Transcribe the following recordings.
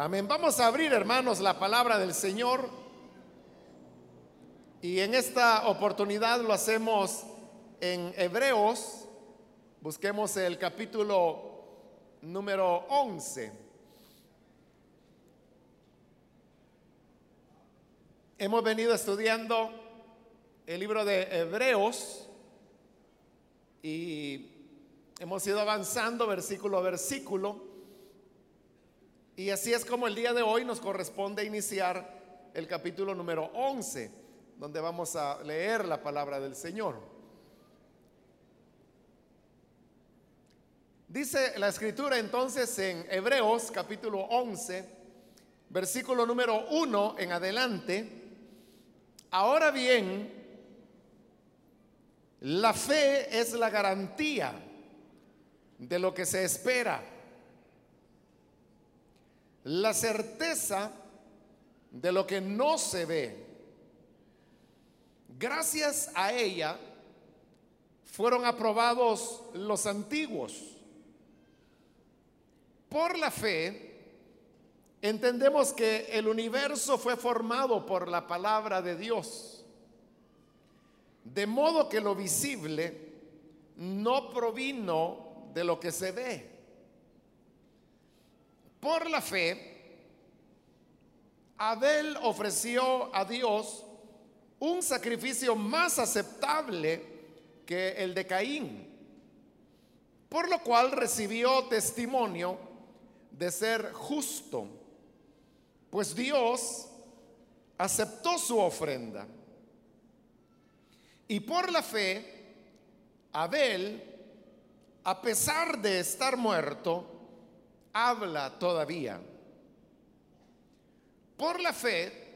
Amén. Vamos a abrir, hermanos, la palabra del Señor. Y en esta oportunidad lo hacemos en Hebreos. Busquemos el capítulo número 11. Hemos venido estudiando el libro de Hebreos y hemos ido avanzando versículo a versículo. Y así es como el día de hoy nos corresponde iniciar el capítulo número 11, donde vamos a leer la palabra del Señor. Dice la escritura entonces en Hebreos capítulo 11, versículo número 1 en adelante, ahora bien, la fe es la garantía de lo que se espera la certeza de lo que no se ve. Gracias a ella fueron aprobados los antiguos. Por la fe, entendemos que el universo fue formado por la palabra de Dios, de modo que lo visible no provino de lo que se ve. Por la fe, Abel ofreció a Dios un sacrificio más aceptable que el de Caín, por lo cual recibió testimonio de ser justo, pues Dios aceptó su ofrenda. Y por la fe, Abel, a pesar de estar muerto, habla todavía. Por la fe,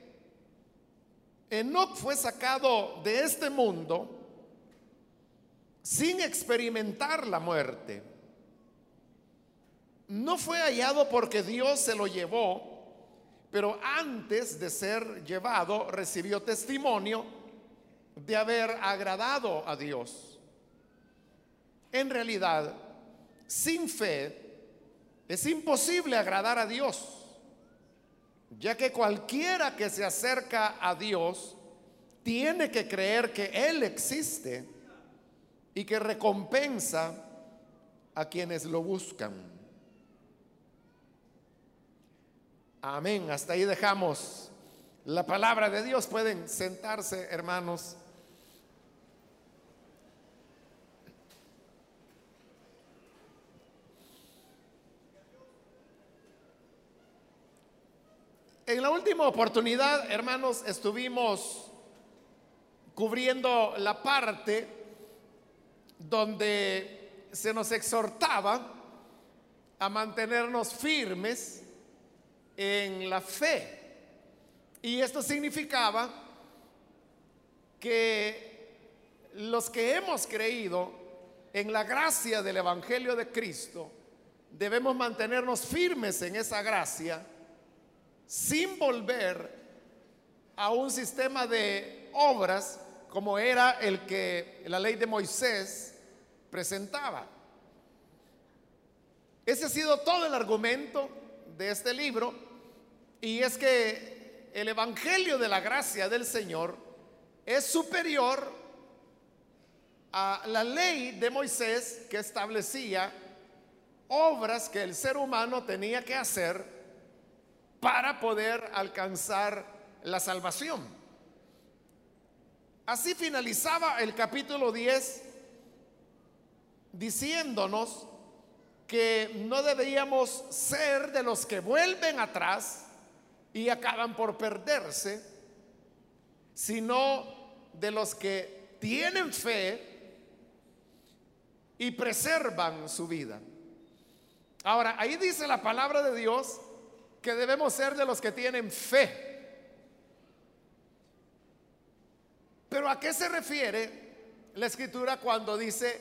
Enoch fue sacado de este mundo sin experimentar la muerte. No fue hallado porque Dios se lo llevó, pero antes de ser llevado recibió testimonio de haber agradado a Dios. En realidad, sin fe es imposible agradar a Dios, ya que cualquiera que se acerca a Dios tiene que creer que Él existe y que recompensa a quienes lo buscan. Amén. Hasta ahí dejamos la palabra de Dios. Pueden sentarse, hermanos. En la última oportunidad, hermanos, estuvimos cubriendo la parte donde se nos exhortaba a mantenernos firmes en la fe. Y esto significaba que los que hemos creído en la gracia del Evangelio de Cristo, debemos mantenernos firmes en esa gracia sin volver a un sistema de obras como era el que la ley de Moisés presentaba. Ese ha sido todo el argumento de este libro y es que el Evangelio de la gracia del Señor es superior a la ley de Moisés que establecía obras que el ser humano tenía que hacer para poder alcanzar la salvación. Así finalizaba el capítulo 10 diciéndonos que no deberíamos ser de los que vuelven atrás y acaban por perderse, sino de los que tienen fe y preservan su vida. Ahora, ahí dice la palabra de Dios que debemos ser de los que tienen fe. Pero ¿a qué se refiere la escritura cuando dice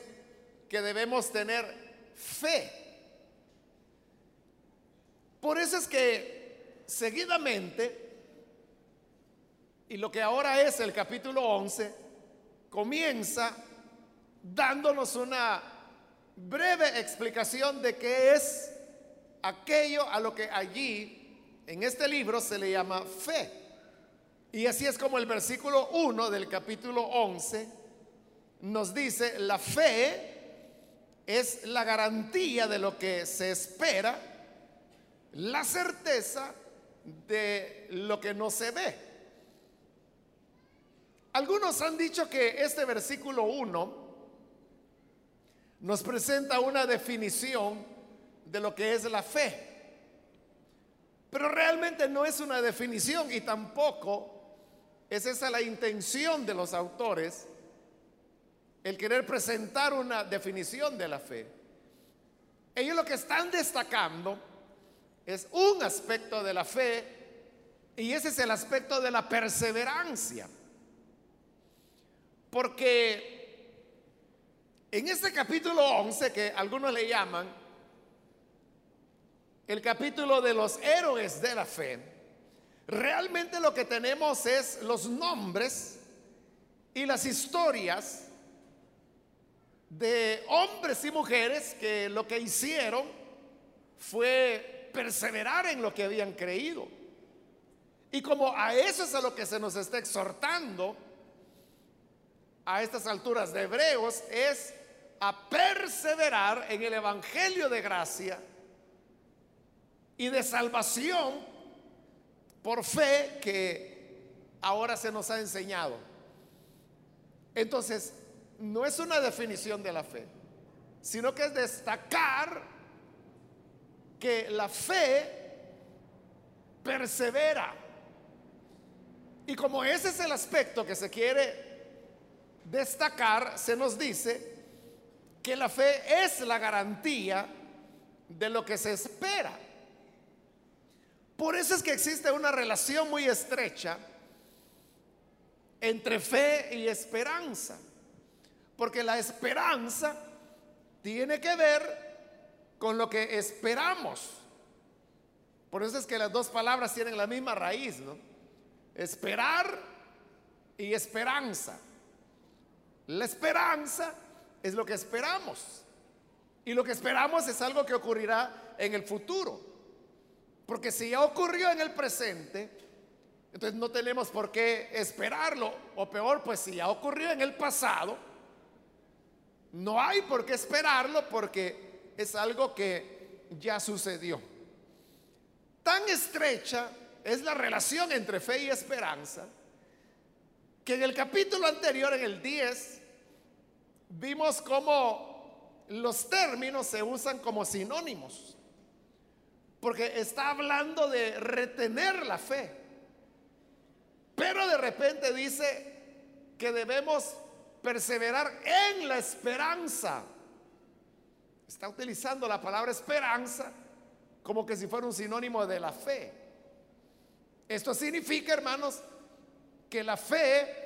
que debemos tener fe? Por eso es que seguidamente, y lo que ahora es el capítulo 11, comienza dándonos una breve explicación de qué es aquello a lo que allí en este libro se le llama fe. Y así es como el versículo 1 del capítulo 11 nos dice, la fe es la garantía de lo que se espera, la certeza de lo que no se ve. Algunos han dicho que este versículo 1 nos presenta una definición de lo que es la fe. Pero realmente no es una definición y tampoco es esa la intención de los autores, el querer presentar una definición de la fe. Ellos lo que están destacando es un aspecto de la fe y ese es el aspecto de la perseverancia. Porque en este capítulo 11, que algunos le llaman el capítulo de los héroes de la fe, realmente lo que tenemos es los nombres y las historias de hombres y mujeres que lo que hicieron fue perseverar en lo que habían creído. Y como a eso es a lo que se nos está exhortando a estas alturas de Hebreos, es a perseverar en el Evangelio de gracia y de salvación por fe que ahora se nos ha enseñado. Entonces, no es una definición de la fe, sino que es destacar que la fe persevera. Y como ese es el aspecto que se quiere destacar, se nos dice que la fe es la garantía de lo que se espera. Por eso es que existe una relación muy estrecha entre fe y esperanza. Porque la esperanza tiene que ver con lo que esperamos. Por eso es que las dos palabras tienen la misma raíz, ¿no? Esperar y esperanza. La esperanza es lo que esperamos. Y lo que esperamos es algo que ocurrirá en el futuro. Porque si ya ocurrió en el presente, entonces no tenemos por qué esperarlo. O peor, pues si ya ocurrió en el pasado, no hay por qué esperarlo porque es algo que ya sucedió. Tan estrecha es la relación entre fe y esperanza que en el capítulo anterior, en el 10, vimos cómo los términos se usan como sinónimos. Porque está hablando de retener la fe. Pero de repente dice que debemos perseverar en la esperanza. Está utilizando la palabra esperanza como que si fuera un sinónimo de la fe. Esto significa, hermanos, que la fe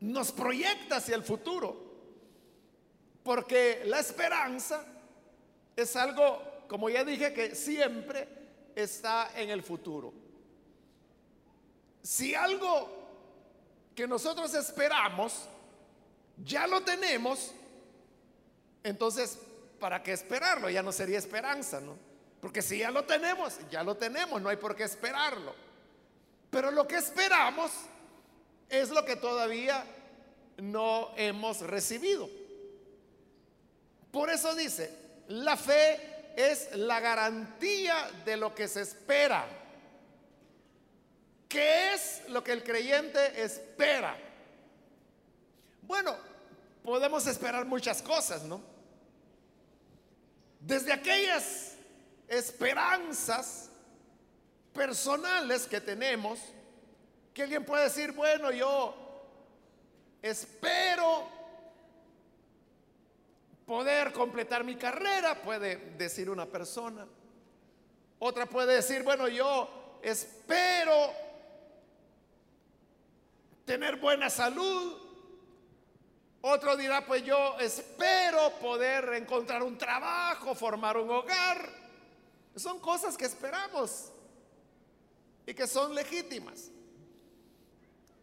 nos proyecta hacia el futuro. Porque la esperanza es algo como ya dije, que siempre está en el futuro. Si algo que nosotros esperamos, ya lo tenemos, entonces, ¿para qué esperarlo? Ya no sería esperanza, ¿no? Porque si ya lo tenemos, ya lo tenemos, no hay por qué esperarlo. Pero lo que esperamos es lo que todavía no hemos recibido. Por eso dice, la fe es la garantía de lo que se espera. ¿Qué es lo que el creyente espera? Bueno, podemos esperar muchas cosas, ¿no? Desde aquellas esperanzas personales que tenemos, que alguien puede decir, bueno, yo espero poder completar mi carrera, puede decir una persona. Otra puede decir, bueno, yo espero tener buena salud. Otro dirá, pues yo espero poder encontrar un trabajo, formar un hogar. Son cosas que esperamos y que son legítimas.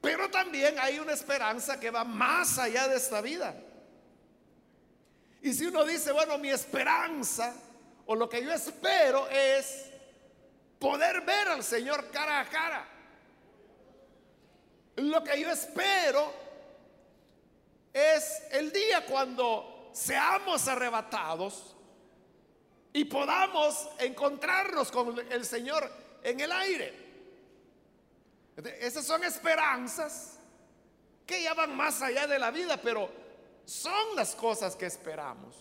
Pero también hay una esperanza que va más allá de esta vida. Y si uno dice, bueno, mi esperanza o lo que yo espero es poder ver al Señor cara a cara. Lo que yo espero es el día cuando seamos arrebatados y podamos encontrarnos con el Señor en el aire. Esas son esperanzas que ya van más allá de la vida, pero son las cosas que esperamos.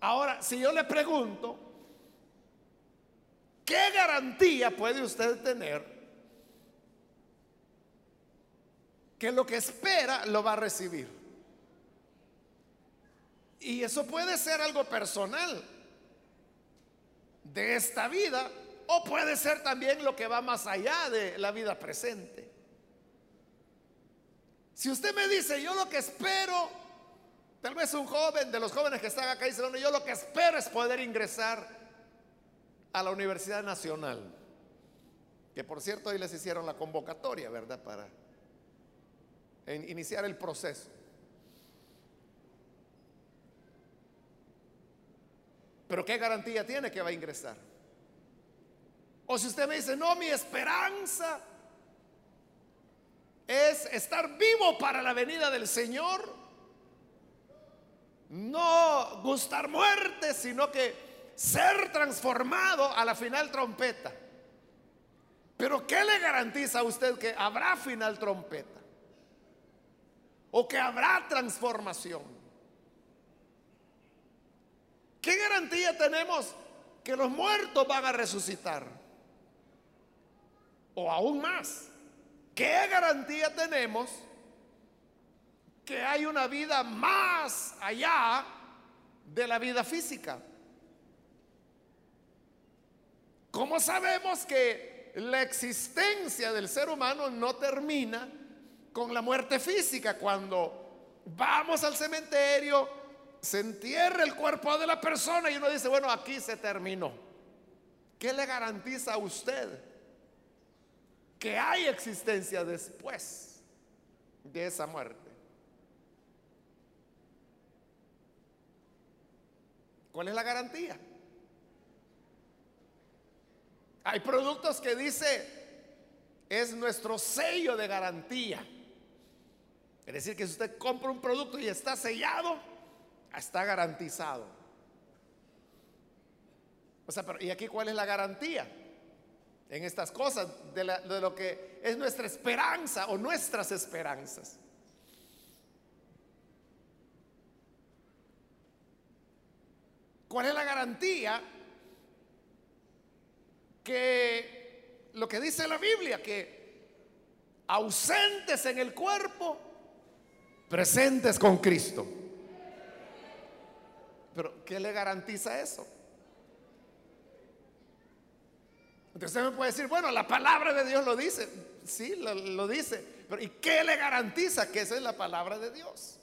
Ahora, si yo le pregunto, ¿qué garantía puede usted tener que lo que espera lo va a recibir? Y eso puede ser algo personal de esta vida o puede ser también lo que va más allá de la vida presente. Si usted me dice, yo lo que espero, tal vez un joven de los jóvenes que están acá dice, yo lo que espero es poder ingresar a la Universidad Nacional, que por cierto hoy les hicieron la convocatoria, ¿verdad? Para iniciar el proceso. Pero ¿qué garantía tiene que va a ingresar? O si usted me dice, no, mi esperanza es estar vivo para la venida del Señor. No gustar muerte, sino que ser transformado a la final trompeta. Pero ¿qué le garantiza a usted que habrá final trompeta? O que habrá transformación. ¿Qué garantía tenemos que los muertos van a resucitar? O aún más, ¿Qué garantía tenemos que hay una vida más allá de la vida física? ¿Cómo sabemos que la existencia del ser humano no termina con la muerte física? Cuando vamos al cementerio, se entierra el cuerpo de la persona y uno dice, bueno, aquí se terminó. ¿Qué le garantiza a usted? Que hay existencia después de esa muerte. ¿Cuál es la garantía? Hay productos que dice es nuestro sello de garantía. Es decir, que si usted compra un producto y está sellado, está garantizado. O sea, pero ¿y aquí cuál es la garantía? En estas cosas, de, lo que es nuestra esperanza o nuestras esperanzas. ¿Cuál es la garantía que lo que dice la Biblia, que ausentes en el cuerpo, presentes con Cristo? Pero ¿qué le garantiza eso? Entonces usted me puede decir, bueno, la palabra de Dios lo dice. Sí, lo, dice. Pero ¿y qué le garantiza que esa es la palabra de Dios?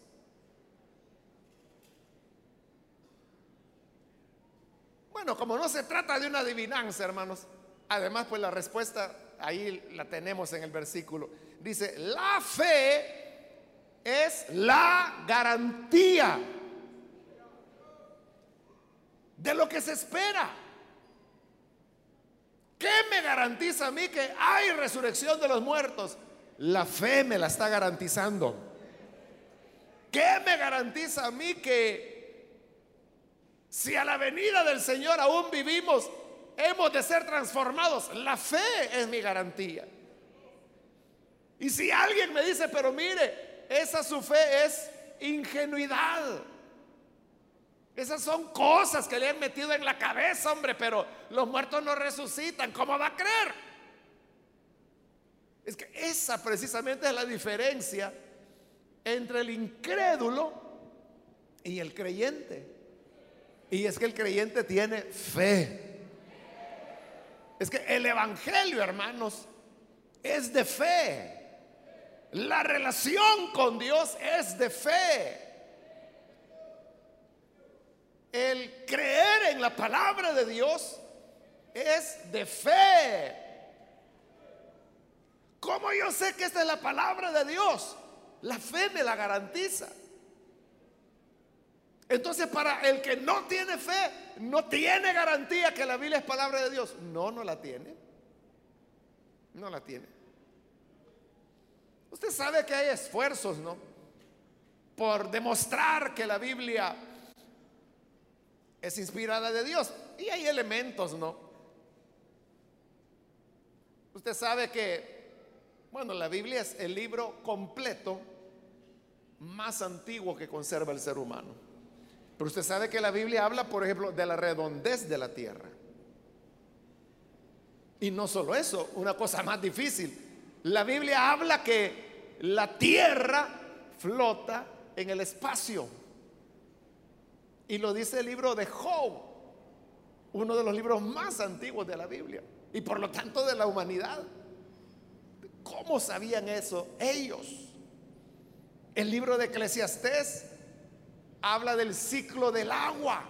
Bueno, como no se trata de una adivinanza, hermanos, además pues la respuesta ahí la tenemos en el versículo. Dice, la fe es la garantía de lo que se espera. ¿Qué me garantiza a mí que hay resurrección de los muertos? La fe me la está garantizando. ¿Qué me garantiza a mí que si a la venida del Señor aún vivimos, hemos de ser transformados? La fe es mi garantía. Y si alguien me dice, pero mire, esa su fe es ingenuidad. Esas son cosas que le han metido en la cabeza, hombre, pero los muertos no resucitan. ¿Cómo va a creer? Es que esa precisamente es la diferencia entre el incrédulo y el creyente. Y es que el creyente tiene fe. Es que el Evangelio, hermanos, es de fe. La relación con Dios es de fe. El creer en la palabra de Dios es de fe. ¿Cómo yo sé que esta es la palabra de Dios? La fe me la garantiza. Entonces para el que no tiene fe, no tiene garantía que la Biblia es palabra de Dios. No, no la tiene. No la tiene. Usted sabe que hay esfuerzos, ¿no? Por demostrar que la Biblia es inspirada de Dios. Y hay elementos, ¿no? Usted sabe que, bueno, la Biblia es el libro completo más antiguo que conserva el ser humano. Pero usted sabe que la Biblia habla, por ejemplo, de la redondez de la tierra. Y no solo eso, una cosa más difícil. La Biblia habla que la tierra flota en el espacio. Y lo dice el libro de Job, uno de los libros más antiguos de la Biblia. Y por lo tanto de la humanidad. ¿Cómo sabían eso ellos? El libro de Eclesiastés habla del ciclo del agua,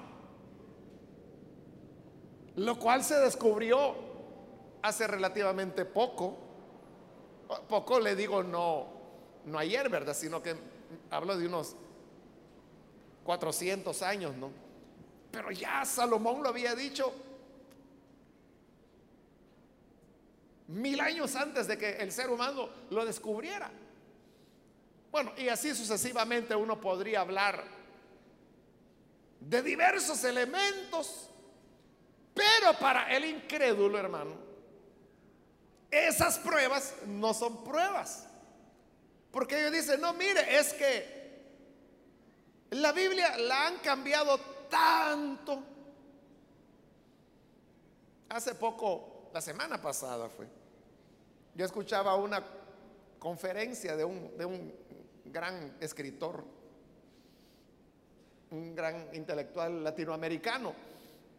lo cual se descubrió hace relativamente poco. Poco le digo no, no ayer, ¿verdad? Sino que hablo de unos 400 años, ¿no? Pero ya Salomón lo había dicho mil años antes de que el ser humano lo descubriera. Bueno, y así sucesivamente uno podría hablar de diversos elementos, pero para el incrédulo, hermano, esas pruebas no son pruebas. Porque ellos dicen, no, mire, es que la Biblia la han cambiado tanto. Hace poco, la semana pasada fue, yo escuchaba una conferencia de un, de un gran escritor un gran intelectual latinoamericano.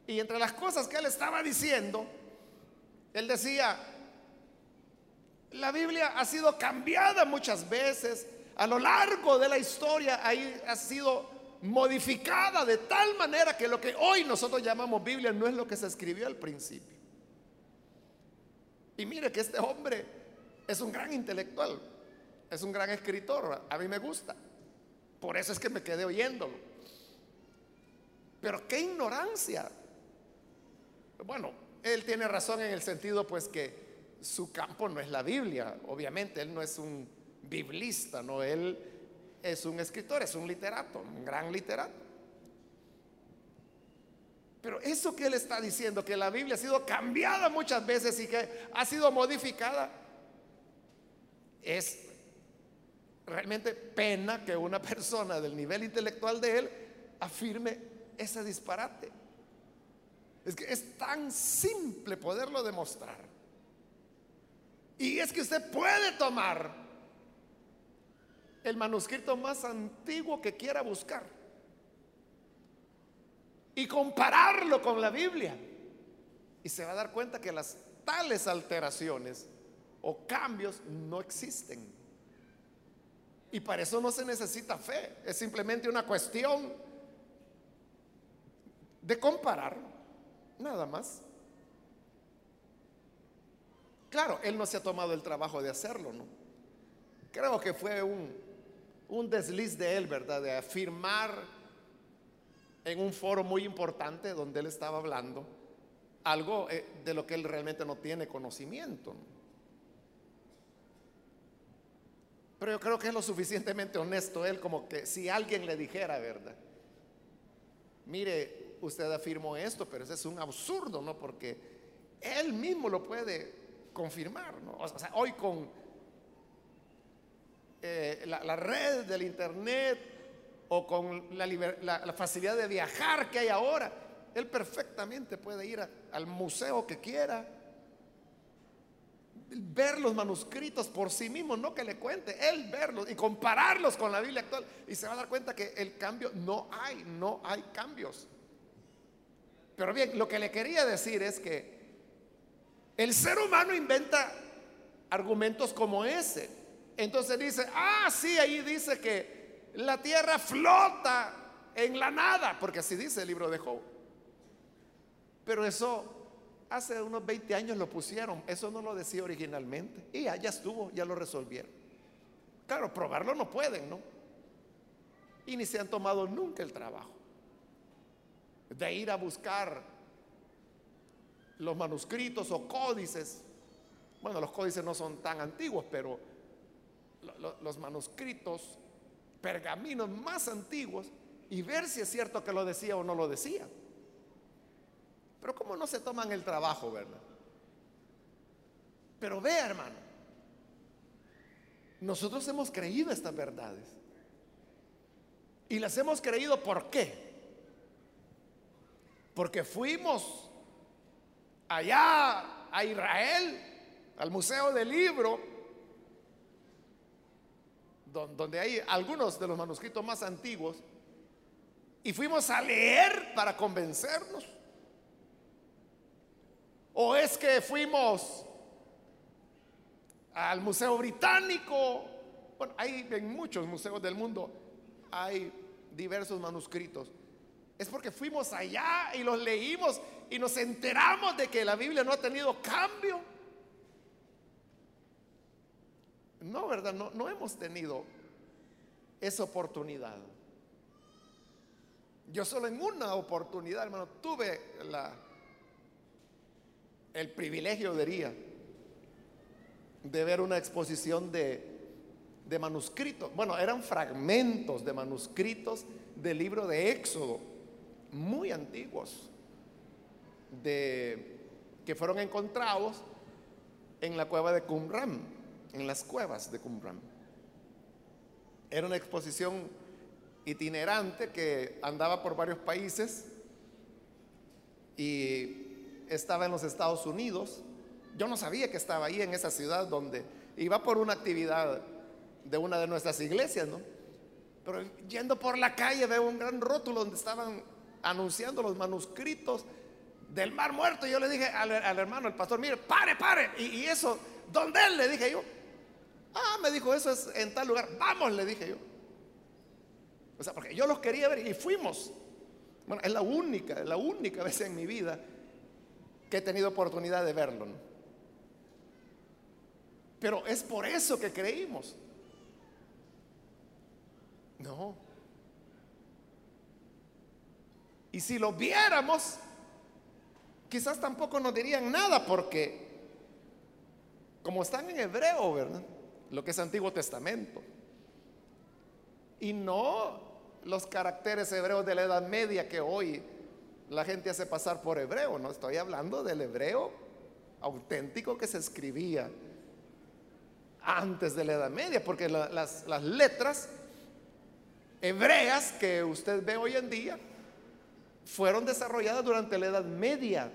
Y entre las cosas que él estaba diciendo, él decía, la Biblia ha sido cambiada muchas veces, a lo largo de la historia ahí ha sido modificada de tal manera que lo que hoy nosotros llamamos Biblia no es lo que se escribió al principio. Y mire que este hombre es un gran intelectual, es un gran escritor, a mí me gusta. Por eso es que me quedé oyéndolo. Pero qué ignorancia. Bueno, él tiene razón en el sentido pues que su campo no es la Biblia, obviamente, él no es un biblista, no, él es un escritor, es un literato, un gran literato. Pero eso que él está diciendo, que la Biblia ha sido cambiada muchas veces y que ha sido modificada, es realmente pena que una persona del nivel intelectual de él afirme ese disparate. Es que es tan simple poderlo demostrar. Y es que usted puede tomar el manuscrito más antiguo que quiera buscar y compararlo con la Biblia. Y se va a dar cuenta que las tales alteraciones o cambios no existen. Y para eso no se necesita fe, es simplemente una cuestión de comparar, nada más. Claro, él no se ha tomado el trabajo de hacerlo, ¿no? Creo que fue un, un desliz de él, ¿verdad? De afirmar en un foro muy importante donde él estaba hablando algo eh, de lo que él realmente no tiene conocimiento. Pero yo creo que es lo suficientemente honesto él como que si alguien le dijera, ¿verdad? Mire, usted afirmó esto, pero ese es un absurdo, ¿no? Porque él mismo lo puede confirmar, ¿no? O sea, hoy con eh, la, red del internet o con la, facilidad de viajar que hay ahora, él perfectamente puede ir al museo que quiera, ver los manuscritos por sí mismo, no que le cuente, él verlos y compararlos con la Biblia actual y se va a dar cuenta que el cambio no hay, no hay cambios. Pero bien, lo que le quería decir es que el ser humano inventa argumentos como ese. Entonces dice, ah, sí, ahí dice que la tierra flota en la nada, porque así dice el libro de Job. Pero eso hace unos 20 años lo pusieron, eso no lo decía originalmente. Y ya, ya estuvo, ya lo resolvieron. Claro, probarlo no pueden, ¿no? Y ni se han tomado nunca el trabajo. de ir a buscar los manuscritos o códices. Bueno, los códices no son tan antiguos, pero los manuscritos, pergaminos más antiguos, y ver si es cierto que lo decía o no lo decía. Pero ¿cómo no se toman el trabajo, verdad? Pero vea, hermano, nosotros hemos creído estas verdades. Y las hemos creído ¿por qué? Porque fuimos allá a Israel, al Museo del Libro, donde hay algunos de los manuscritos más antiguos, y fuimos a leer para convencernos. ¿O es que fuimos al Museo Británico? Bueno, hay en muchos museos del mundo, hay diversos manuscritos. Es porque fuimos allá y los leímos y nos enteramos de que la Biblia no ha tenido cambio. No, ¿verdad? No, no hemos tenido esa oportunidad. Yo solo en una oportunidad, hermano, tuve la, el privilegio, diría, de ver una exposición de, de manuscritos. Bueno, eran fragmentos de manuscritos del libro de Éxodo, muy antiguos, de, que fueron encontrados en la cueva de Qumran, en las cuevas de Qumran. Era una exposición itinerante que andaba por varios países y estaba en los Estados Unidos. Yo no sabía que estaba ahí en esa ciudad donde iba por una actividad de una de nuestras iglesias, ¿no? Pero yendo por la calle veo un gran rótulo donde estaban anunciando los manuscritos del Mar Muerto. Y yo le dije al, hermano, el pastor, mire, pare, pare. Y, y, eso, ¿dónde él? Le dije yo. Ah, me dijo, eso es en tal lugar. Vamos, le dije yo. O sea, porque yo los quería ver y fuimos. Bueno, es la única, la única vez en mi vida que he tenido oportunidad de verlo. Pero es por eso que creímos. No. Y si lo viéramos, quizás tampoco nos dirían nada porque como están en hebreo, ¿verdad? Lo que es Antiguo Testamento. Y no los caracteres hebreos de la Edad Media que hoy la gente hace pasar por hebreo, no estoy hablando del hebreo auténtico que se escribía antes de la Edad Media, porque las, las letras hebreas que usted ve hoy en día fueron desarrolladas durante la Edad Media.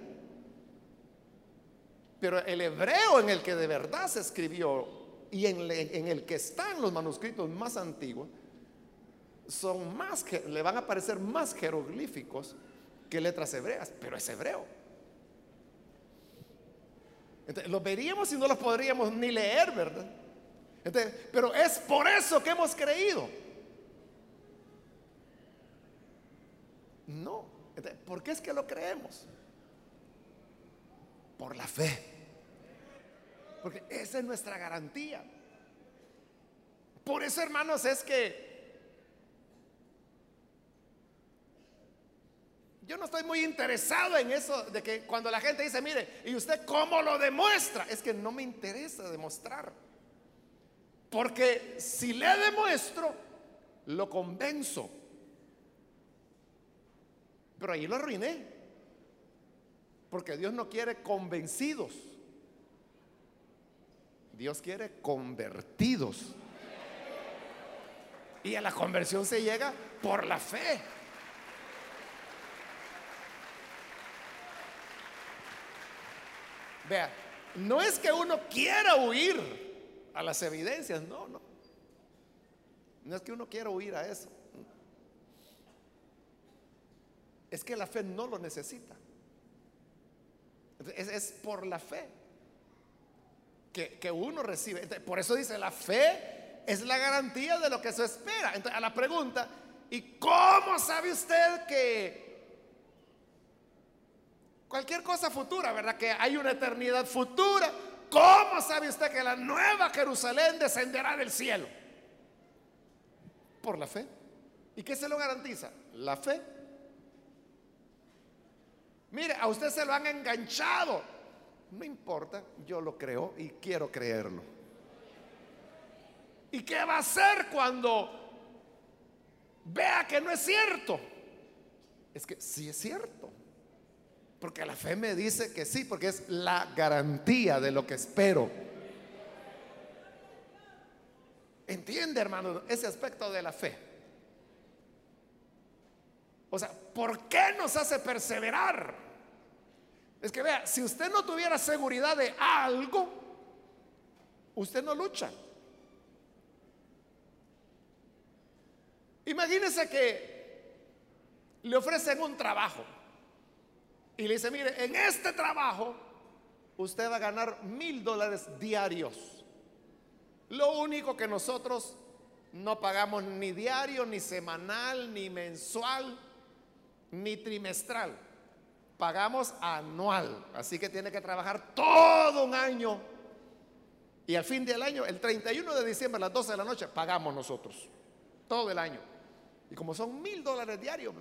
Pero el hebreo en el que de verdad se escribió y en, el que están los manuscritos más antiguos son más, le van a parecer más jeroglíficos que letras hebreas, pero es hebreo. Entonces, los veríamos y no los podríamos ni leer, ¿verdad? pero es por eso que hemos creído. No. ¿Por qué es que lo creemos? Por la fe. Porque esa es nuestra garantía. Por eso, hermanos, es que Yo no estoy muy interesado en eso de que cuando la gente dice, mire, ¿y usted cómo lo demuestra? Es que no me interesa demostrar. Porque si le demuestro, lo convenzo. Pero ahí lo arruiné. Porque Dios no quiere convencidos. Dios quiere convertidos. Y a la conversión se llega por la fe. Vea, no es que uno quiera huir a las evidencias, no, no. No es que uno quiera huir a eso. Es que la fe no lo necesita. Es, es por la fe que, uno recibe. Por eso dice, la fe es la garantía de lo que se espera. Entonces, a la pregunta, ¿y cómo sabe usted que Cualquier cosa futura, ¿verdad? Que hay una eternidad futura. ¿Cómo sabe usted que la nueva Jerusalén descenderá del cielo? Por la fe. ¿Y qué se lo garantiza? La fe. Mire, a usted se lo han enganchado. No importa, yo lo creo y quiero creerlo. ¿Y qué va a hacer cuando vea que no es cierto? Es que sí es cierto. Porque la fe me dice que sí, porque es la garantía de lo que espero. ¿Entiende, hermano, ese aspecto de la fe? O sea, ¿por qué nos hace perseverar? Es que vea, si usted no tuviera seguridad de algo, usted no lucha. Imagínese que le ofrecen un trabajo y le dice, mire, en este trabajo usted va a ganar mil dólares diarios. Lo único que nosotros no pagamos ni diario, ni semanal, ni mensual, ni trimestral. Pagamos anual. Así que tiene que trabajar todo un año. Y al fin del año, el 31 de diciembre a las 12 de la noche, pagamos nosotros. Todo el año. Y como son mil dólares diarios,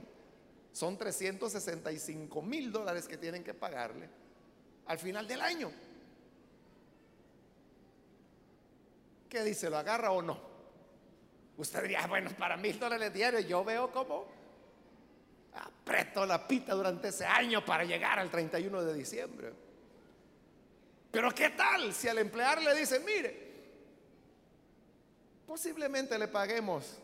son 365 mil dólares que tienen que pagarle al final del año. ¿Qué dice? ¿Lo agarra o no? Usted diría, bueno, para mil dólares diarios yo veo como aprieto la pita durante ese año para llegar al 31 de diciembre. Pero ¿qué tal si al emplear le dice, mire, posiblemente le paguemos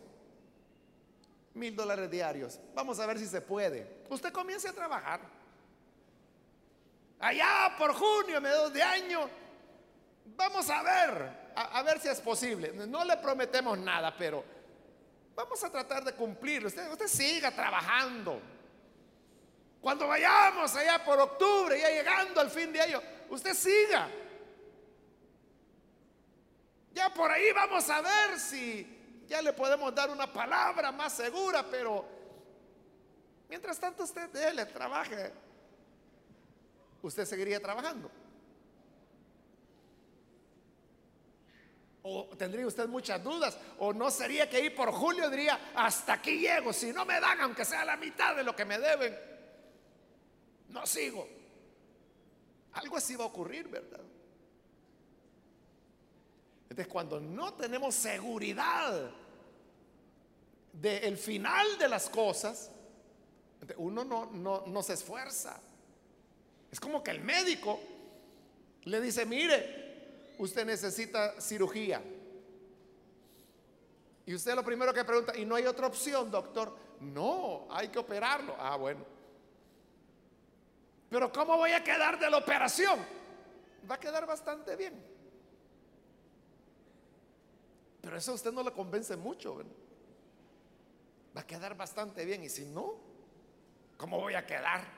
mil dólares diarios. Vamos a ver si se puede. Usted comience a trabajar. Allá por junio, mediados de año, vamos a ver, a, ver si es posible. No le prometemos nada, pero vamos a tratar de cumplirlo. Usted, usted siga trabajando. Cuando vayamos allá por octubre, ya llegando al fin de año, usted siga. Ya por ahí vamos a ver si ya le podemos dar una palabra más segura, pero mientras tanto usted le trabaje, usted seguiría trabajando. O tendría usted muchas dudas, o no sería que ir por julio diría, hasta aquí llego, si no me dan, aunque sea la mitad de lo que me deben, no sigo. Algo así va a ocurrir, ¿verdad? Entonces, cuando no tenemos seguridad del final de las cosas, uno no, no, no se esfuerza. Es como que el médico le dice, mire, usted necesita cirugía. Y usted lo primero que pregunta, ¿y no hay otra opción, doctor? No, hay que operarlo. Ah, bueno. Pero ¿cómo voy a quedar de la operación? Va a quedar bastante bien. Pero eso a usted no le convence mucho. Va a quedar bastante bien. Y si no, ¿cómo voy a quedar?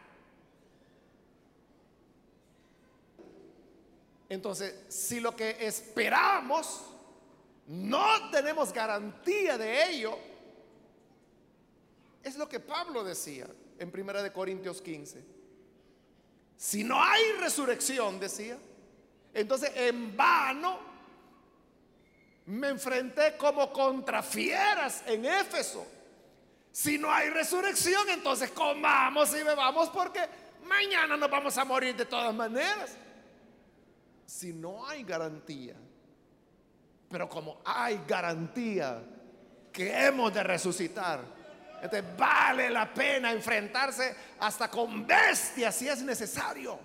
Entonces, si lo que esperamos no tenemos garantía de ello, es lo que Pablo decía en 1 de Corintios 15. Si no hay resurrección, decía, entonces en vano me enfrenté como contra fieras en Éfeso. Si no hay resurrección, entonces comamos y bebamos porque mañana nos vamos a morir de todas maneras. Si no hay garantía, pero como hay garantía que hemos de resucitar, entonces vale la pena enfrentarse hasta con bestias si es necesario.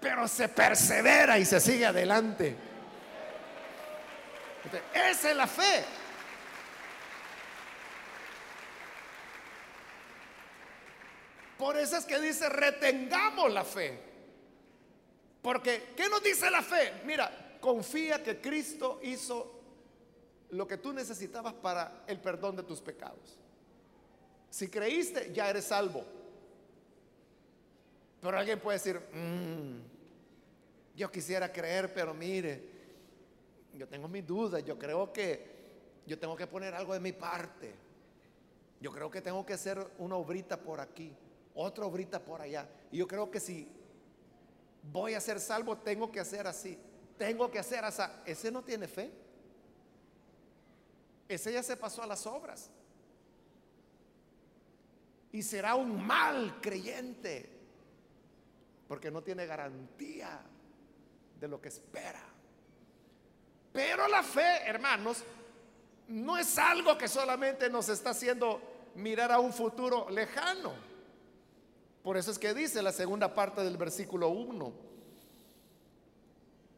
Pero se persevera y se sigue adelante. Esa es la fe. Por eso es que dice, retengamos la fe. Porque, ¿qué nos dice la fe? Mira, confía que Cristo hizo lo que tú necesitabas para el perdón de tus pecados. Si creíste, ya eres salvo. Pero alguien puede decir, mm, yo quisiera creer, pero mire, yo tengo mis dudas, yo creo que yo tengo que poner algo de mi parte. Yo creo que tengo que hacer una obrita por aquí, otra obrita por allá. Y yo creo que si voy a ser salvo, tengo que hacer así. Tengo que hacer así. Ese no tiene fe. Ese ya se pasó a las obras. y será un mal creyente, porque no tiene garantía de lo que espera. Pero la fe, hermanos, no es algo que solamente nos está haciendo mirar a un futuro lejano. Por eso es que dice la segunda parte del versículo 1,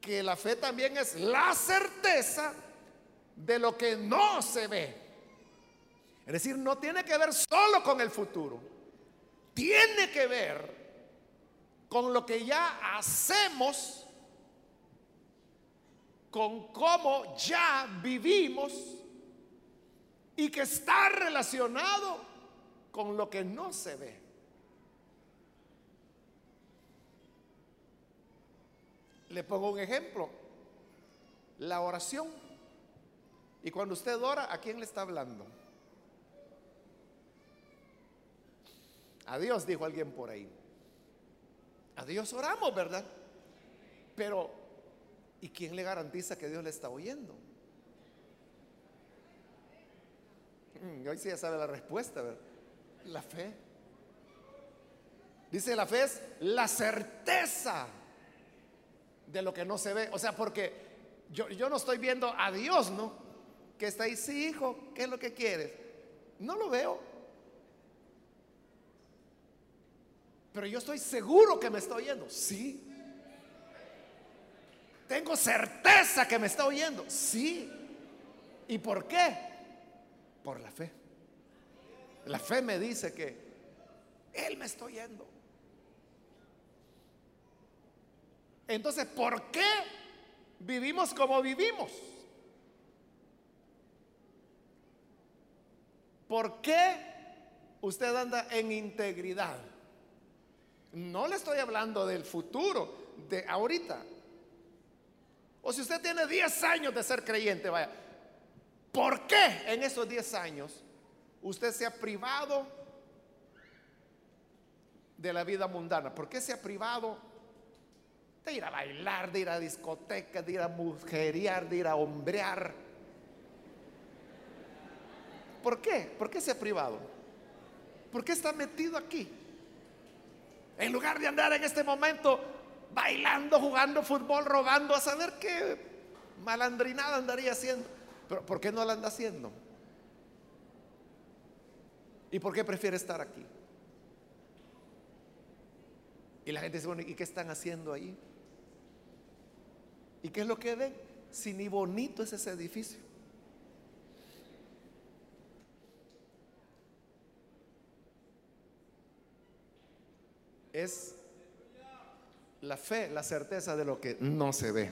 que la fe también es la certeza de lo que no se ve. Es decir, no tiene que ver solo con el futuro, tiene que ver con lo que ya hacemos, con cómo ya vivimos y que está relacionado con lo que no se ve. Le pongo un ejemplo, la oración. Y cuando usted ora, ¿a quién le está hablando? A Dios, dijo alguien por ahí. A Dios oramos, ¿verdad? Pero, ¿y quién le garantiza que Dios le está oyendo? Mm, hoy sí ya sabe la respuesta, ¿verdad? La fe. Dice la fe es la certeza de lo que no se ve. O sea, porque yo, yo no estoy viendo a Dios, ¿no? Que está ahí, sí, hijo, ¿qué es lo que quieres? No lo veo. Pero yo estoy seguro que me está oyendo. Sí. Tengo certeza que me está oyendo. Sí. ¿Y por qué? Por la fe. La fe me dice que Él me está oyendo. Entonces, ¿por qué vivimos como vivimos? ¿Por qué usted anda en integridad? No le estoy hablando del futuro, de ahorita. O si usted tiene 10 años de ser creyente, vaya, ¿por qué en esos 10 años usted se ha privado de la vida mundana? ¿Por qué se ha privado de ir a bailar, de ir a discotecas, de ir a mujeriar, de ir a hombrear. ¿Por qué? ¿Por qué se ha privado? ¿Por qué está metido aquí? En lugar de andar en este momento bailando, jugando fútbol, robando, a saber qué malandrinada andaría haciendo. Pero ¿por qué no la anda haciendo? ¿Y por qué prefiere estar aquí? Y la gente dice, bueno, ¿y qué están haciendo ahí? ¿Y qué es lo que ven? Si ni bonito es ese edificio. Es la fe, la certeza de lo que no se ve.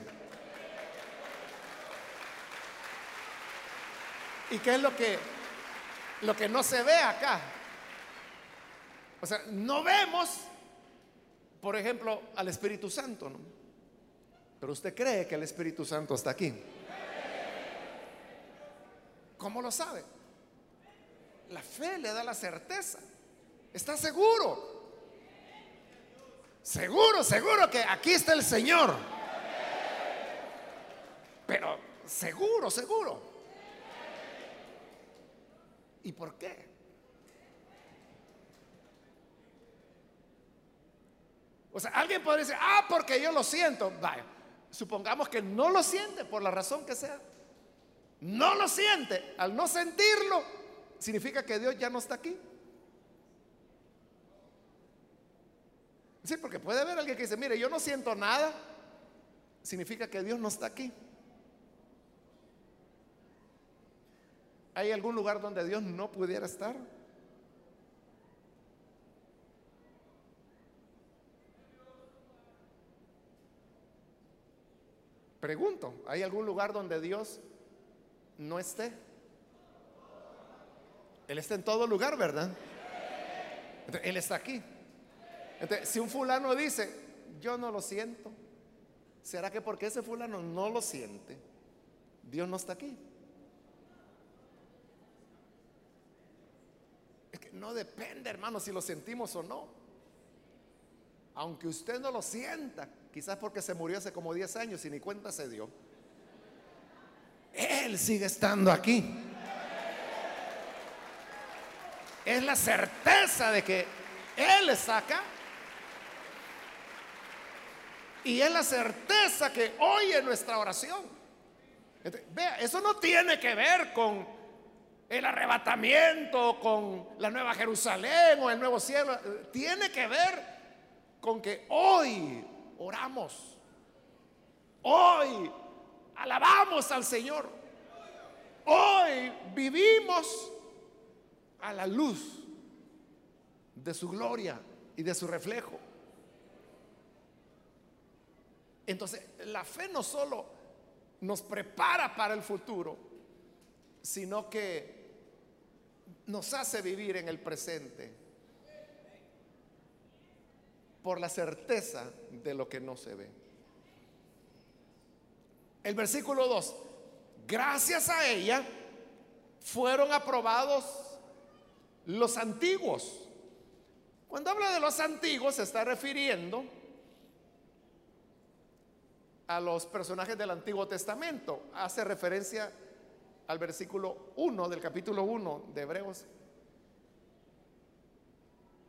¿Y qué es lo que lo que no se ve acá? O sea, no vemos, por ejemplo, al Espíritu Santo, ¿no? Pero usted cree que el Espíritu Santo está aquí. ¿Cómo lo sabe? La fe le da la certeza. Está seguro. Seguro, seguro que aquí está el Señor. Pero seguro, seguro. ¿Y por qué? O sea, alguien podría decir, ah, porque yo lo siento. Vaya, supongamos que no lo siente por la razón que sea, no lo siente, al no sentirlo, significa que Dios ya no está aquí. Sí, porque puede haber alguien que dice, mire, yo no siento nada, significa que Dios no está aquí. ¿Hay algún lugar donde Dios no pudiera estar? Pregunto, ¿hay algún lugar donde Dios no esté? Él está en todo lugar, ¿verdad? él está aquí. Si un fulano dice, yo no lo siento, ¿será que porque ese fulano no lo siente, Dios no está aquí? Es que no depende, hermano, si lo sentimos o no. Aunque usted no lo sienta, quizás porque se murió hace como 10 años y ni cuenta se dio. Él sigue estando aquí. es la certeza de que Él le saca. Y es la certeza que oye nuestra oración. Vea, eso no tiene que ver con el arrebatamiento, con la nueva Jerusalén o el nuevo cielo. Tiene que ver con que hoy oramos. Hoy alabamos al Señor. Hoy vivimos a la luz de su gloria y de su reflejo. Entonces, la fe no solo nos prepara para el futuro, sino que nos hace vivir en el presente por la certeza de lo que no se ve. El versículo 2, gracias a ella fueron aprobados los antiguos. Cuando habla de los antiguos se está refiriendo a los personajes del Antiguo Testamento. Hace referencia al versículo 1 del capítulo 1 de Hebreos.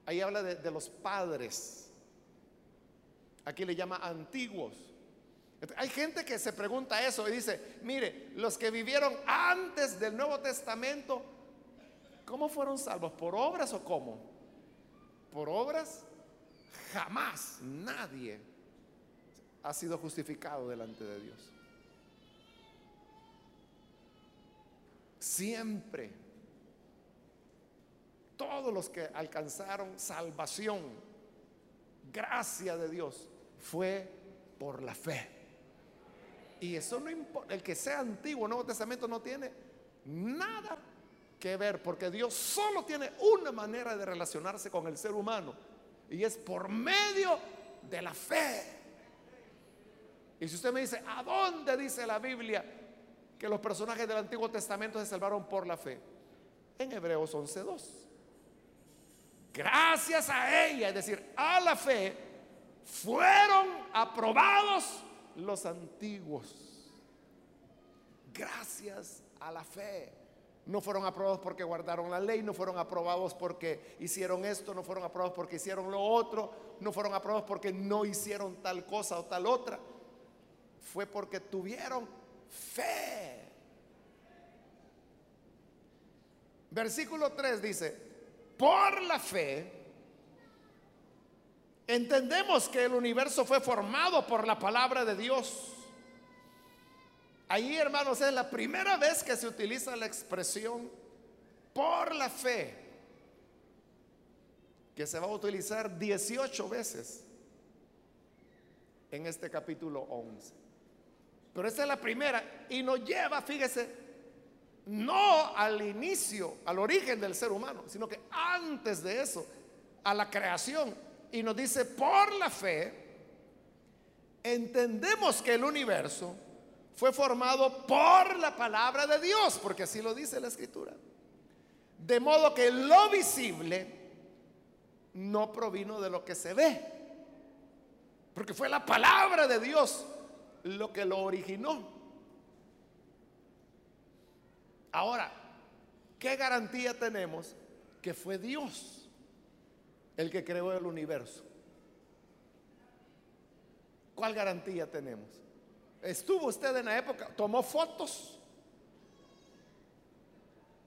Ahí habla de, de los padres. Aquí le llama antiguos. Hay gente que se pregunta eso y dice, mire, los que vivieron antes del Nuevo Testamento, ¿cómo fueron salvos? ¿Por obras o cómo? ¿Por obras? Jamás nadie ha sido justificado delante de Dios. Siempre, todos los que alcanzaron salvación, gracia de Dios, fue por la fe. Y eso no importa, el que sea antiguo, Nuevo Testamento no tiene nada que ver, porque Dios solo tiene una manera de relacionarse con el ser humano, y es por medio de la fe. Y si usted me dice, ¿a dónde dice la Biblia que los personajes del Antiguo Testamento se salvaron por la fe? En Hebreos 11.2. Gracias a ella, es decir, a la fe, fueron aprobados los antiguos. Gracias a la fe. No fueron aprobados porque guardaron la ley, no fueron aprobados porque hicieron esto, no fueron aprobados porque hicieron lo otro, no fueron aprobados porque no hicieron tal cosa o tal otra fue porque tuvieron fe. Versículo 3 dice, por la fe, entendemos que el universo fue formado por la palabra de Dios. Ahí, hermanos, es la primera vez que se utiliza la expresión por la fe, que se va a utilizar 18 veces en este capítulo 11. Pero esta es la primera y nos lleva, fíjese, no al inicio, al origen del ser humano, sino que antes de eso, a la creación. Y nos dice, por la fe, entendemos que el universo fue formado por la palabra de Dios, porque así lo dice la escritura. De modo que lo visible no provino de lo que se ve, porque fue la palabra de Dios lo que lo originó. Ahora, ¿qué garantía tenemos que fue Dios el que creó el universo? ¿Cuál garantía tenemos? ¿Estuvo usted en la época? ¿Tomó fotos?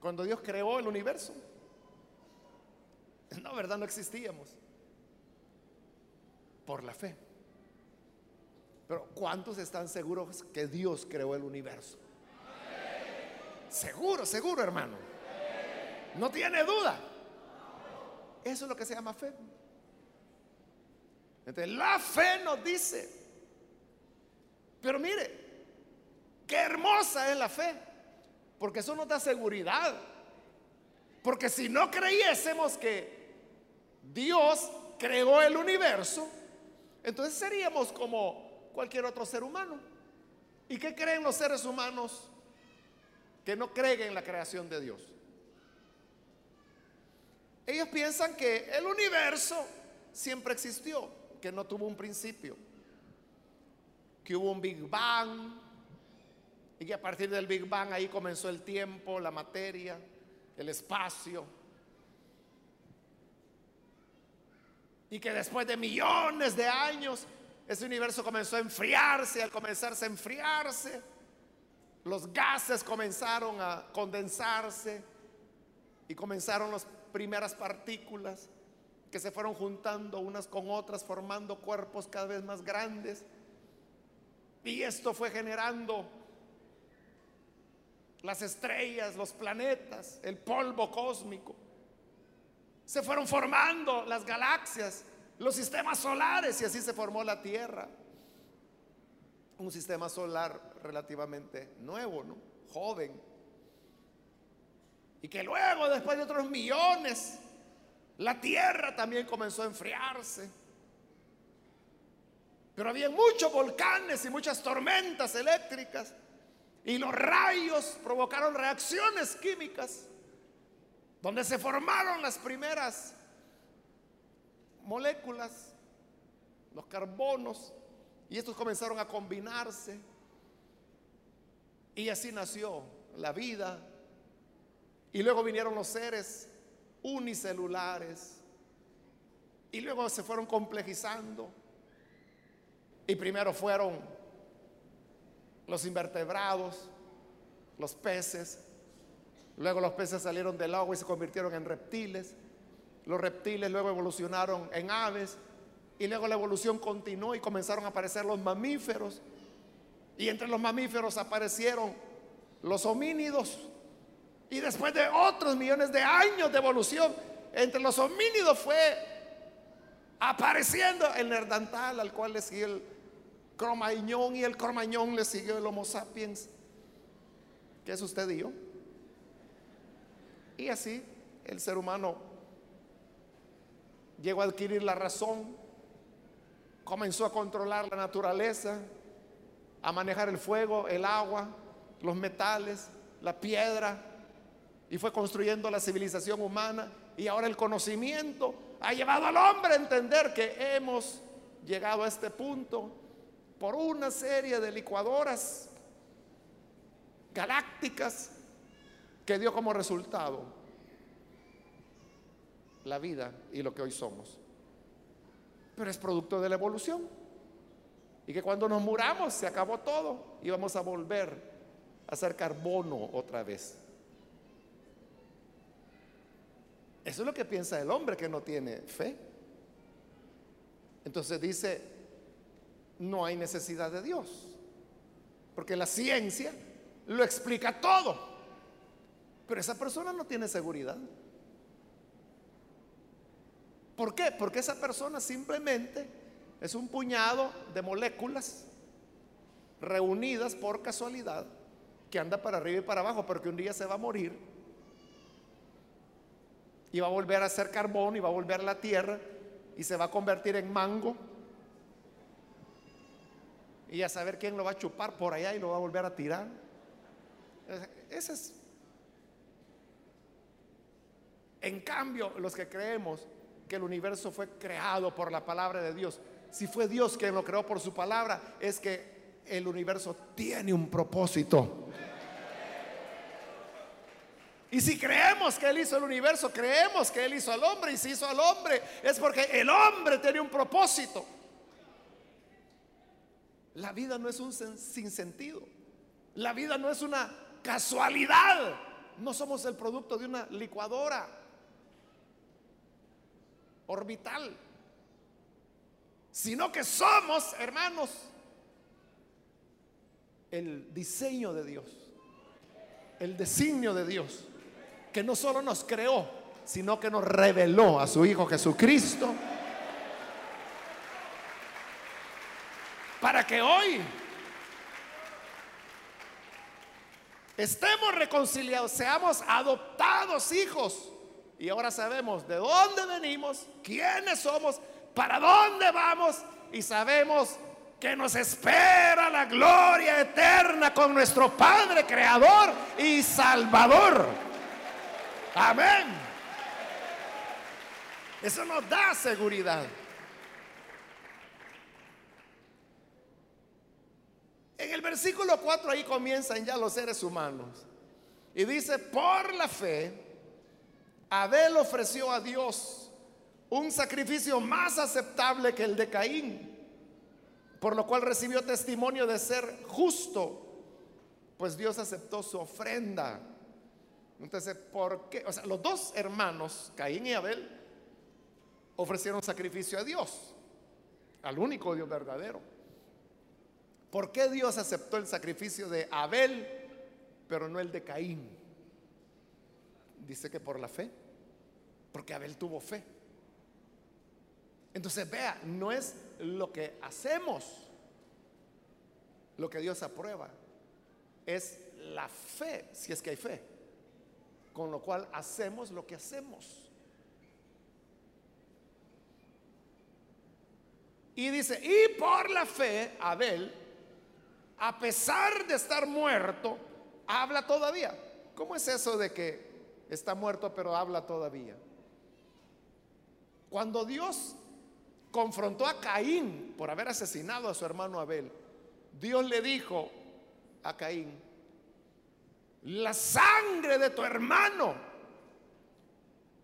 Cuando Dios creó el universo. No, ¿verdad? No existíamos. Por la fe. Pero ¿cuántos están seguros que Dios creó el universo? Seguro, seguro, hermano. No tiene duda. Eso es lo que se llama fe. Entonces, la fe nos dice, pero mire, qué hermosa es la fe, porque eso nos da seguridad. Porque si no creyésemos que Dios creó el universo, entonces seríamos como cualquier otro ser humano. ¿Y qué creen los seres humanos que no creen en la creación de Dios? Ellos piensan que el universo siempre existió, que no tuvo un principio, que hubo un Big Bang y que a partir del Big Bang ahí comenzó el tiempo, la materia, el espacio. Y que después de millones de años, ese universo comenzó a enfriarse. Al comenzarse a enfriarse, los gases comenzaron a condensarse y comenzaron las primeras partículas que se fueron juntando unas con otras, formando cuerpos cada vez más grandes. Y esto fue generando las estrellas, los planetas, el polvo cósmico. Se fueron formando las galaxias, los sistemas solares y así se formó la Tierra. Un sistema solar relativamente nuevo, ¿no? Joven. Y que luego, después de otros millones, la Tierra también comenzó a enfriarse. Pero había muchos volcanes y muchas tormentas eléctricas. Y los rayos provocaron reacciones químicas donde se formaron las primeras moléculas, los carbonos, y estos comenzaron a combinarse. Y así nació la vida. Y luego vinieron los seres unicelulares. Y luego se fueron complejizando. Y primero fueron los invertebrados, los peces. Luego los peces salieron del agua y se convirtieron en reptiles. Los reptiles luego evolucionaron en aves. Y luego la evolución continuó y comenzaron a aparecer los mamíferos. Y entre los mamíferos aparecieron los homínidos. Y después de otros millones de años de evolución, entre los homínidos fue apareciendo el nerdantal, al cual le siguió el cromañón, y el cromañón le siguió el Homo sapiens, que es usted y yo. Y así el ser humano llegó a adquirir la razón, comenzó a controlar la naturaleza, a manejar el fuego, el agua, los metales, la piedra, y fue construyendo la civilización humana. Y ahora el conocimiento ha llevado al hombre a entender que hemos llegado a este punto por una serie de licuadoras galácticas que dio como resultado la vida y lo que hoy somos. Pero es producto de la evolución. Y que cuando nos muramos se acabó todo y vamos a volver a ser carbono otra vez. Eso es lo que piensa el hombre que no tiene fe. Entonces dice, no hay necesidad de Dios, porque la ciencia lo explica todo, pero esa persona no tiene seguridad. ¿Por qué? Porque esa persona simplemente es un puñado de moléculas reunidas por casualidad que anda para arriba y para abajo, porque un día se va a morir y va a volver a ser carbón y va a volver a la tierra y se va a convertir en mango. Y a saber quién lo va a chupar por allá y lo va a volver a tirar. Ese es. En cambio, los que creemos que el universo fue creado por la palabra de Dios, si fue Dios quien lo creó por su palabra, es que el universo tiene un propósito. Y si creemos que Él hizo el universo, creemos que Él hizo al hombre y si hizo al hombre es porque el hombre tiene un propósito. La vida no es un sinsentido. La vida no es una casualidad. No somos el producto de una licuadora orbital. Sino que somos, hermanos, el diseño de Dios. El designio de Dios que no solo nos creó, sino que nos reveló a su Hijo Jesucristo. Para que hoy estemos reconciliados, seamos adoptados hijos. Y ahora sabemos de dónde venimos, quiénes somos, para dónde vamos y sabemos que nos espera la gloria eterna con nuestro Padre Creador y Salvador. Amén. Eso nos da seguridad. En el versículo 4 ahí comienzan ya los seres humanos. Y dice, por la fe, Abel ofreció a Dios un sacrificio más aceptable que el de Caín, por lo cual recibió testimonio de ser justo, pues Dios aceptó su ofrenda. Entonces, ¿por qué? O sea, los dos hermanos, Caín y Abel, ofrecieron sacrificio a Dios, al único Dios verdadero. ¿Por qué Dios aceptó el sacrificio de Abel, pero no el de Caín? Dice que por la fe, porque Abel tuvo fe. Entonces, vea, no es lo que hacemos lo que Dios aprueba, es la fe, si es que hay fe con lo cual hacemos lo que hacemos. Y dice, y por la fe, Abel, a pesar de estar muerto, habla todavía. ¿Cómo es eso de que está muerto pero habla todavía? Cuando Dios confrontó a Caín por haber asesinado a su hermano Abel, Dios le dijo a Caín, la sangre de tu hermano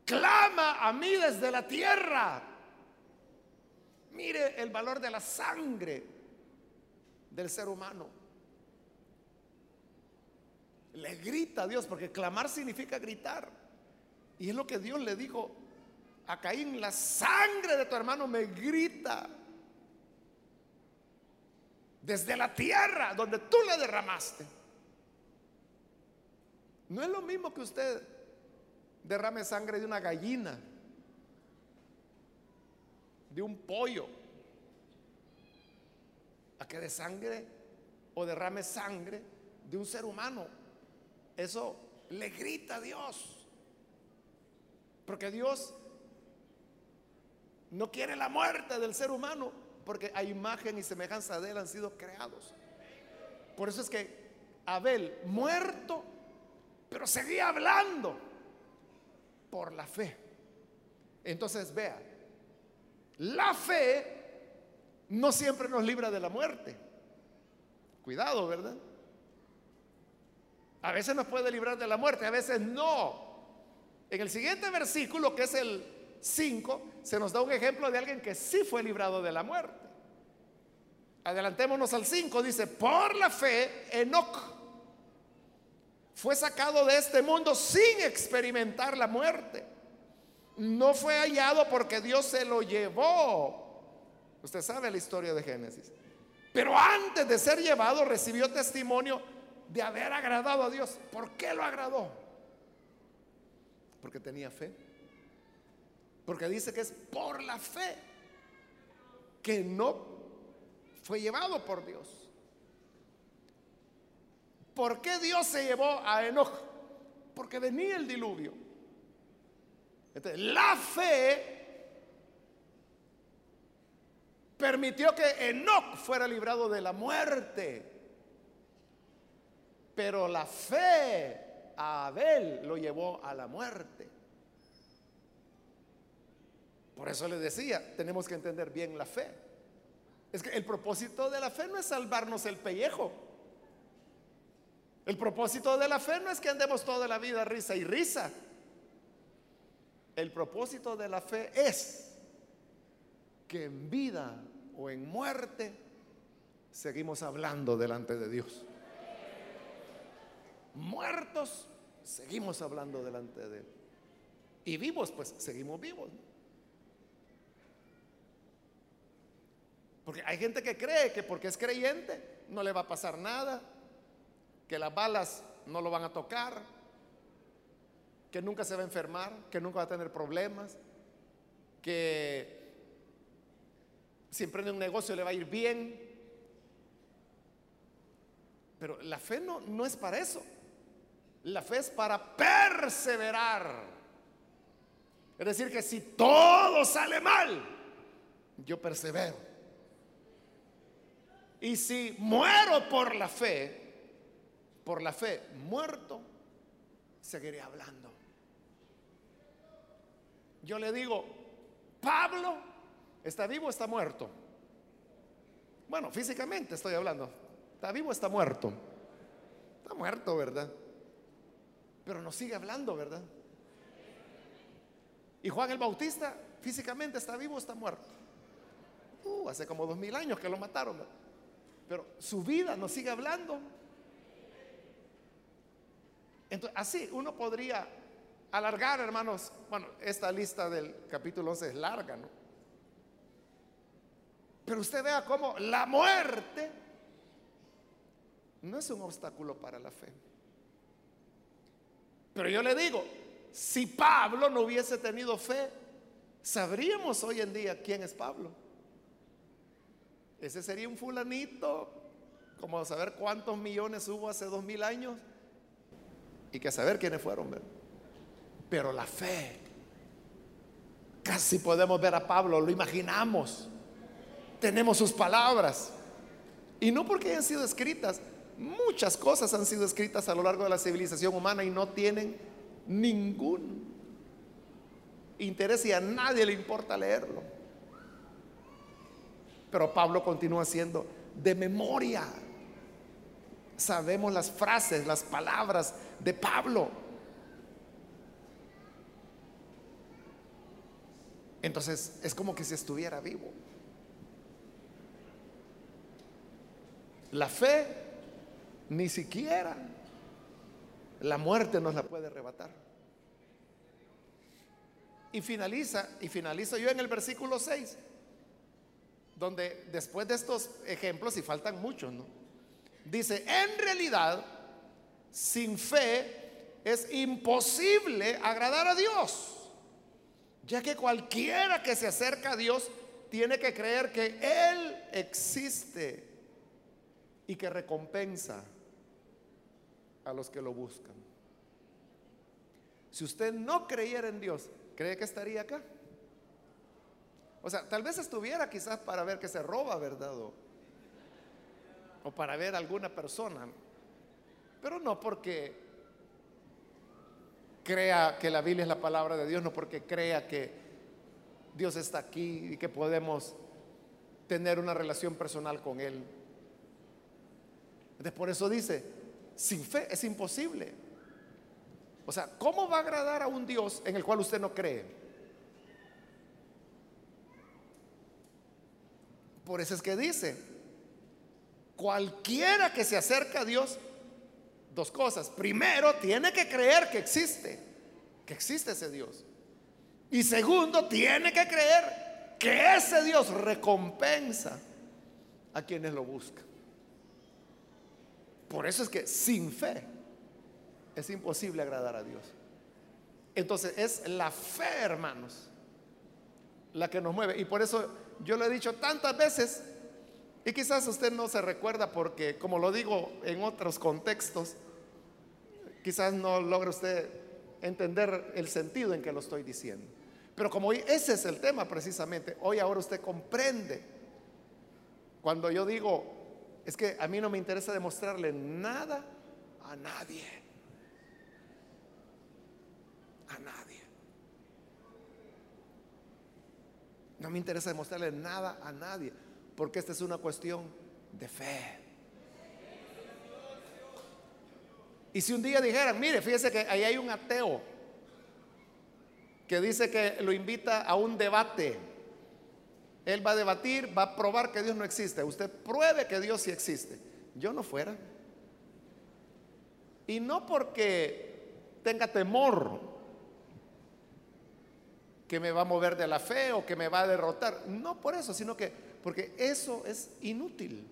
clama a mí desde la tierra. Mire el valor de la sangre del ser humano. Le grita a Dios, porque clamar significa gritar. Y es lo que Dios le dijo a Caín, la sangre de tu hermano me grita desde la tierra donde tú le derramaste. No es lo mismo que usted derrame sangre de una gallina, de un pollo, a que de sangre o derrame sangre de un ser humano. Eso le grita a Dios. Porque Dios no quiere la muerte del ser humano, porque a imagen y semejanza de él han sido creados. Por eso es que Abel, muerto, pero seguía hablando por la fe. Entonces vea, la fe no siempre nos libra de la muerte. Cuidado, ¿verdad? A veces nos puede librar de la muerte, a veces no. En el siguiente versículo, que es el 5, se nos da un ejemplo de alguien que sí fue librado de la muerte. Adelantémonos al 5, dice, por la fe, Enoch fue sacado de este mundo sin experimentar la muerte. No fue hallado porque Dios se lo llevó. Usted sabe la historia de Génesis. Pero antes de ser llevado recibió testimonio de haber agradado a Dios. ¿Por qué lo agradó? Porque tenía fe. Porque dice que es por la fe que no fue llevado por Dios. ¿Por qué Dios se llevó a Enoch? Porque venía el diluvio. la fe permitió que Enoch fuera librado de la muerte. Pero la fe a Abel lo llevó a la muerte. Por eso le decía, tenemos que entender bien la fe. Es que el propósito de la fe no es salvarnos el pellejo. El propósito de la fe no es que andemos toda la vida risa y risa. El propósito de la fe es que en vida o en muerte seguimos hablando delante de Dios. Muertos, seguimos hablando delante de Él. Y vivos, pues seguimos vivos. Porque hay gente que cree que porque es creyente no le va a pasar nada que las balas no lo van a tocar, que nunca se va a enfermar, que nunca va a tener problemas, que si emprende un negocio le va a ir bien. Pero la fe no, no es para eso. La fe es para perseverar. Es decir, que si todo sale mal, yo persevero. Y si muero por la fe, por la fe muerto, seguiré hablando. Yo le digo, Pablo, ¿está vivo o está muerto? Bueno, físicamente estoy hablando. ¿Está vivo o está muerto? Está muerto, ¿verdad? Pero nos sigue hablando, ¿verdad? Y Juan el Bautista físicamente está vivo o está muerto. Uh, hace como dos mil años que lo mataron. Pero su vida nos sigue hablando. Entonces, así uno podría alargar, hermanos. Bueno, esta lista del capítulo 11 es larga, ¿no? Pero usted vea cómo la muerte no es un obstáculo para la fe. Pero yo le digo, si Pablo no hubiese tenido fe, sabríamos hoy en día quién es Pablo. Ese sería un fulanito, como saber cuántos millones hubo hace dos mil años y que saber quiénes fueron. Pero la fe, casi podemos ver a Pablo, lo imaginamos, tenemos sus palabras. Y no porque hayan sido escritas, muchas cosas han sido escritas a lo largo de la civilización humana y no tienen ningún interés y a nadie le importa leerlo. Pero Pablo continúa siendo de memoria. Sabemos las frases, las palabras de Pablo. Entonces es como que si estuviera vivo. La fe ni siquiera la muerte nos la puede arrebatar. Y finaliza, y finaliza yo en el versículo 6 donde después de estos ejemplos, y faltan muchos, ¿no? Dice, en realidad, sin fe es imposible agradar a Dios, ya que cualquiera que se acerca a Dios tiene que creer que Él existe y que recompensa a los que lo buscan. Si usted no creyera en Dios, ¿cree que estaría acá? O sea, tal vez estuviera quizás para ver que se roba, ¿verdad? O, para ver a alguna persona. Pero no porque crea que la Biblia es la palabra de Dios, no porque crea que Dios está aquí y que podemos tener una relación personal con Él. Entonces, por eso dice, sin fe es imposible. O sea, ¿cómo va a agradar a un Dios en el cual usted no cree? Por eso es que dice, cualquiera que se acerca a Dios, dos cosas. Primero, tiene que creer que existe, que existe ese Dios. Y segundo, tiene que creer que ese Dios recompensa a quienes lo buscan. Por eso es que sin fe es imposible agradar a Dios. Entonces es la fe, hermanos, la que nos mueve. Y por eso yo lo he dicho tantas veces y quizás usted no se recuerda porque, como lo digo en otros contextos, quizás no logra usted entender el sentido en que lo estoy diciendo. Pero como hoy ese es el tema precisamente, hoy ahora usted comprende cuando yo digo, es que a mí no me interesa demostrarle nada a nadie. A nadie. No me interesa demostrarle nada a nadie, porque esta es una cuestión de fe. Y si un día dijeran, mire, fíjese que ahí hay un ateo que dice que lo invita a un debate. Él va a debatir, va a probar que Dios no existe. Usted pruebe que Dios sí existe. Yo no fuera. Y no porque tenga temor que me va a mover de la fe o que me va a derrotar. No por eso, sino que porque eso es inútil.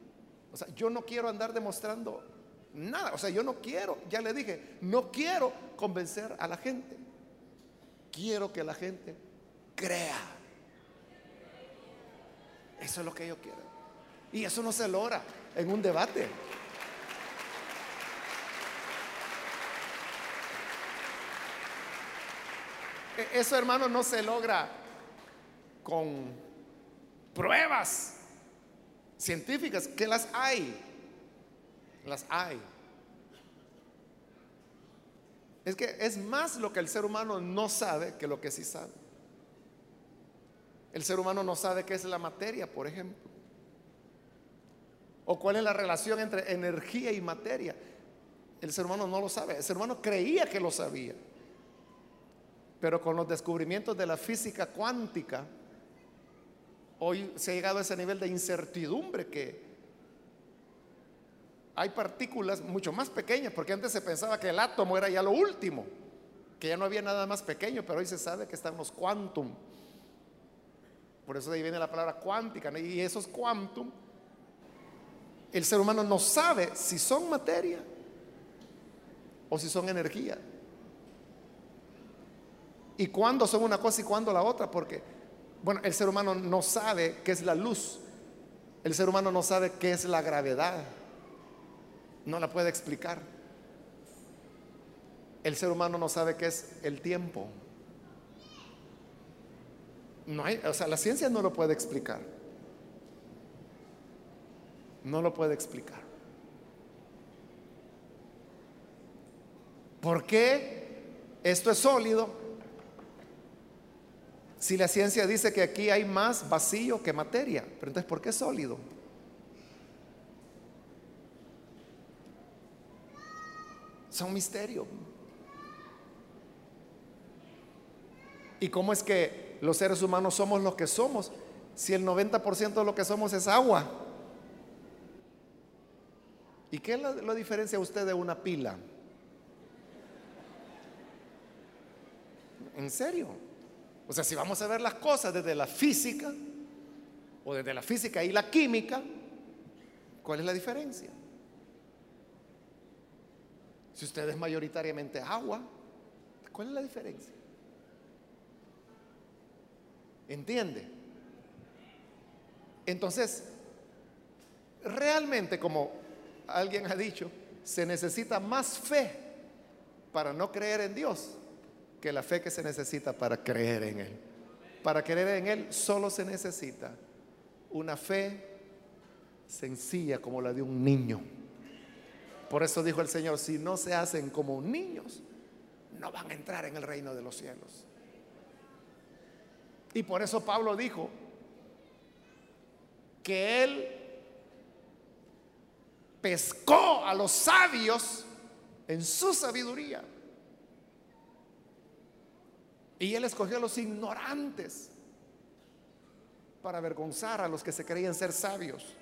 O sea, yo no quiero andar demostrando nada. O sea, yo no quiero, ya le dije, no quiero convencer a la gente. Quiero que la gente crea. Eso es lo que yo quiero. Y eso no se logra en un debate. E, eso, hermano, no se logra con pruebas científicas, que las hay. Las hay. Es que es más lo que el ser humano no sabe que lo que sí sabe. El ser humano no sabe qué es la materia, por ejemplo. O cuál es la relación entre energía y materia. El ser humano no lo sabe. El ser humano creía que lo sabía. Pero con los descubrimientos de la física cuántica, hoy se ha llegado a ese nivel de incertidumbre que hay partículas mucho más pequeñas, porque antes se pensaba que el átomo era ya lo último, que ya no había nada más pequeño, pero hoy se sabe que están los quantum. Por eso de ahí viene la palabra cuántica, y esos quantum, el ser humano no sabe si son materia o si son energía. Y cuándo son una cosa y cuándo la otra, porque, bueno, el ser humano no sabe qué es la luz, el ser humano no sabe qué es la gravedad no la puede explicar. El ser humano no sabe qué es el tiempo. No hay, o sea, la ciencia no lo puede explicar. No lo puede explicar. ¿Por qué esto es sólido? Si la ciencia dice que aquí hay más vacío que materia, pero entonces ¿por qué es sólido? Son misterio. ¿Y cómo es que los seres humanos somos lo que somos si el 90% de lo que somos es agua? ¿Y qué lo, lo diferencia usted de una pila? ¿En serio? O sea, si vamos a ver las cosas desde la física o desde la física y la química, ¿cuál es la diferencia? Si usted es mayoritariamente agua, ¿cuál es la diferencia? ¿Entiende? Entonces, realmente, como alguien ha dicho, se necesita más fe para no creer en Dios que la fe que se necesita para creer en Él. Para creer en Él solo se necesita una fe sencilla como la de un niño. Por eso dijo el Señor, si no se hacen como niños, no van a entrar en el reino de los cielos. Y por eso Pablo dijo que él pescó a los sabios en su sabiduría. Y él escogió a los ignorantes para avergonzar a los que se creían ser sabios.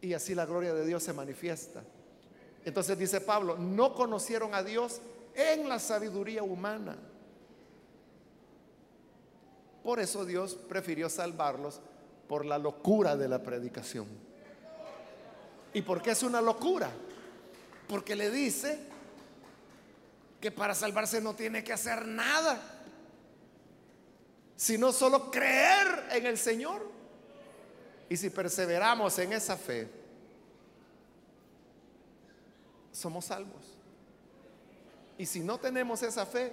Y así la gloria de Dios se manifiesta. Entonces dice Pablo, no conocieron a Dios en la sabiduría humana. Por eso Dios prefirió salvarlos por la locura de la predicación. ¿Y por qué es una locura? Porque le dice que para salvarse no tiene que hacer nada, sino solo creer en el Señor. Y si perseveramos en esa fe, somos salvos. Y si no tenemos esa fe,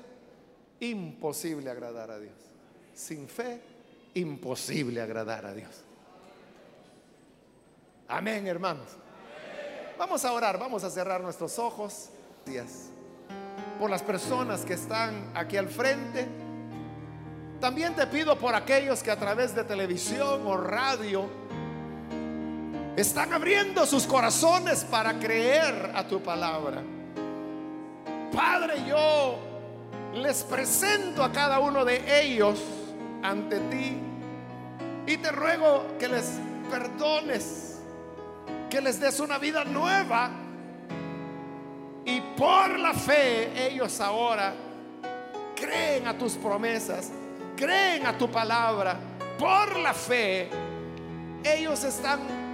imposible agradar a Dios. Sin fe, imposible agradar a Dios. Amén, hermanos. Vamos a orar, vamos a cerrar nuestros ojos. Por las personas que están aquí al frente. También te pido por aquellos que a través de televisión o radio están abriendo sus corazones para creer a tu palabra. Padre, yo les presento a cada uno de ellos ante ti y te ruego que les perdones, que les des una vida nueva y por la fe ellos ahora creen a tus promesas, creen a tu palabra. Por la fe ellos están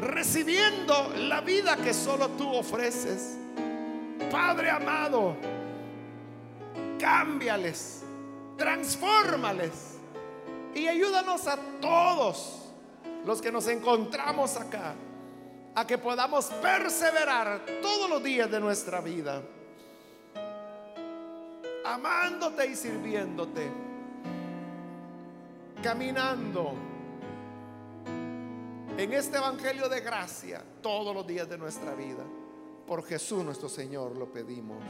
recibiendo la vida que solo tú ofreces. Padre amado, cámbiales, transfórmales y ayúdanos a todos los que nos encontramos acá a que podamos perseverar todos los días de nuestra vida, amándote y sirviéndote, caminando en este Evangelio de gracia todos los días de nuestra vida. Por Jesús nuestro Señor lo pedimos.